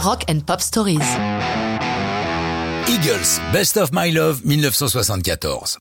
Rock and Pop Stories. Eagles, Best of My Love 1974.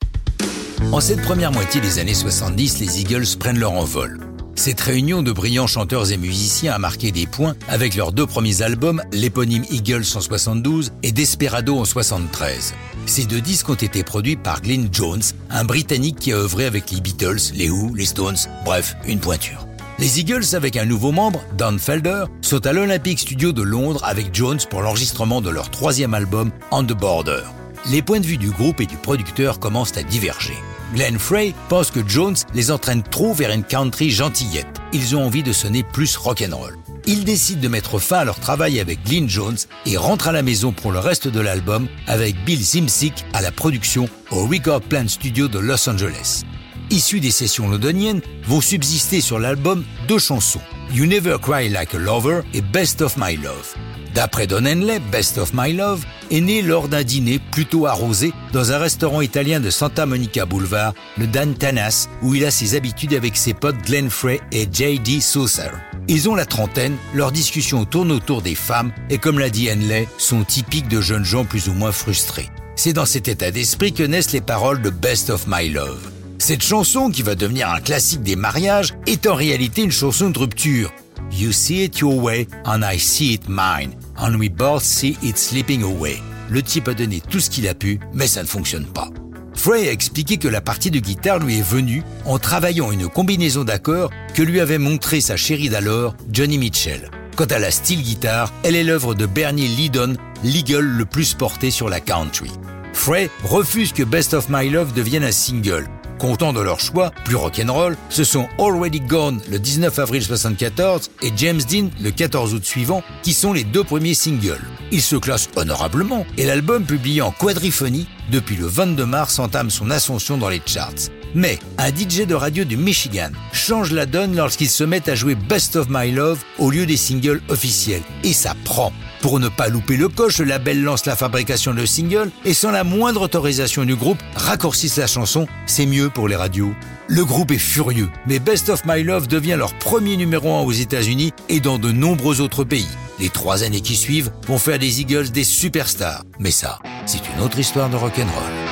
En cette première moitié des années 70, les Eagles prennent leur envol. Cette réunion de brillants chanteurs et musiciens a marqué des points avec leurs deux premiers albums, l'éponyme Eagles en 72 et Desperado en 73. Ces deux disques ont été produits par Glyn Jones, un Britannique qui a œuvré avec les Beatles, les Who, les Stones, bref, une pointure. Les Eagles, avec un nouveau membre, Don Felder, sont à l'Olympic Studio de Londres avec Jones pour l'enregistrement de leur troisième album, On the Border. Les points de vue du groupe et du producteur commencent à diverger. Glenn Frey pense que Jones les entraîne trop vers une country gentillette. Ils ont envie de sonner plus rock'n'roll. Ils décident de mettre fin à leur travail avec Glyn Jones et rentrent à la maison pour le reste de l'album avec Bill Zimsick à la production au Record Plant Studio de Los Angeles issus des sessions londoniennes, vont subsister sur l'album deux chansons, You Never Cry Like a Lover et Best of My Love. D'après Don Henley, Best of My Love est né lors d'un dîner plutôt arrosé dans un restaurant italien de Santa Monica Boulevard, le Dan Tanas, où il a ses habitudes avec ses potes Glenn Frey et J.D. Saucer. Ils ont la trentaine, leurs discussions tournent autour des femmes et comme l'a dit Henley, sont typiques de jeunes gens plus ou moins frustrés. C'est dans cet état d'esprit que naissent les paroles de Best of My Love. Cette chanson, qui va devenir un classique des mariages, est en réalité une chanson de rupture. You see it your way and I see it mine, and we both see it slipping away. Le type a donné tout ce qu'il a pu, mais ça ne fonctionne pas. Frey a expliqué que la partie de guitare lui est venue en travaillant une combinaison d'accords que lui avait montré sa chérie d'alors, Johnny Mitchell. Quant à la style guitare, elle est l'œuvre de Bernie Lydon, l'eagle le plus porté sur la country. Frey refuse que Best of My Love devienne un single, Content de leur choix, plus rock'n'roll, ce sont Already Gone le 19 avril 74 et James Dean le 14 août suivant qui sont les deux premiers singles. Ils se classent honorablement et l'album publié en quadriphonie depuis le 22 mars entame son ascension dans les charts. Mais un DJ de radio du Michigan change la donne lorsqu'il se met à jouer Best of My Love au lieu des singles officiels. Et ça prend. Pour ne pas louper le coche, le label lance la fabrication de singles et sans la moindre autorisation du groupe, raccourcissent la chanson, c'est mieux pour les radios. Le groupe est furieux, mais Best of My Love devient leur premier numéro 1 aux États-Unis et dans de nombreux autres pays. Les trois années qui suivent vont faire des Eagles des superstars. Mais ça, c'est une autre histoire de rock'n'roll.